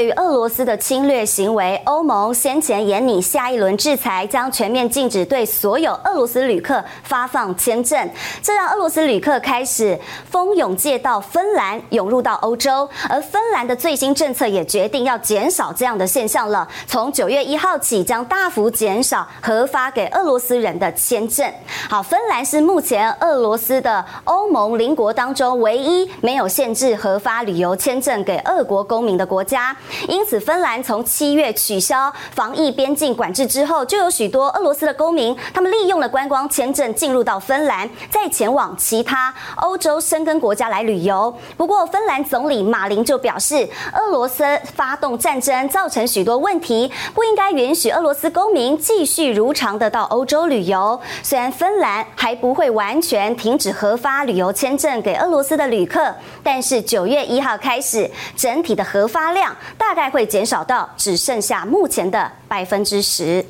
对于俄罗斯的侵略行为，欧盟先前严拟下一轮制裁，将全面禁止对所有俄罗斯旅客发放签证，这让俄罗斯旅客开始蜂拥借道芬兰，涌入到欧洲。而芬兰的最新政策也决定要减少这样的现象了，从九月一号起，将大幅减少核发给俄罗斯人的签证。好，芬兰是目前俄罗斯的欧盟邻国当中唯一没有限制核发旅游签证给俄国公民的国家。因此，芬兰从七月取消防疫边境管制之后，就有许多俄罗斯的公民，他们利用了观光签证进入到芬兰，再前往其他欧洲申根国家来旅游。不过，芬兰总理马林就表示，俄罗斯发动战争造成许多问题，不应该允许俄罗斯公民继续如常的到欧洲旅游。虽然芬兰还不会完全停止核发旅游签证给俄罗斯的旅客，但是九月一号开始，整体的核发量大概会减少到只剩下目前的百分之十。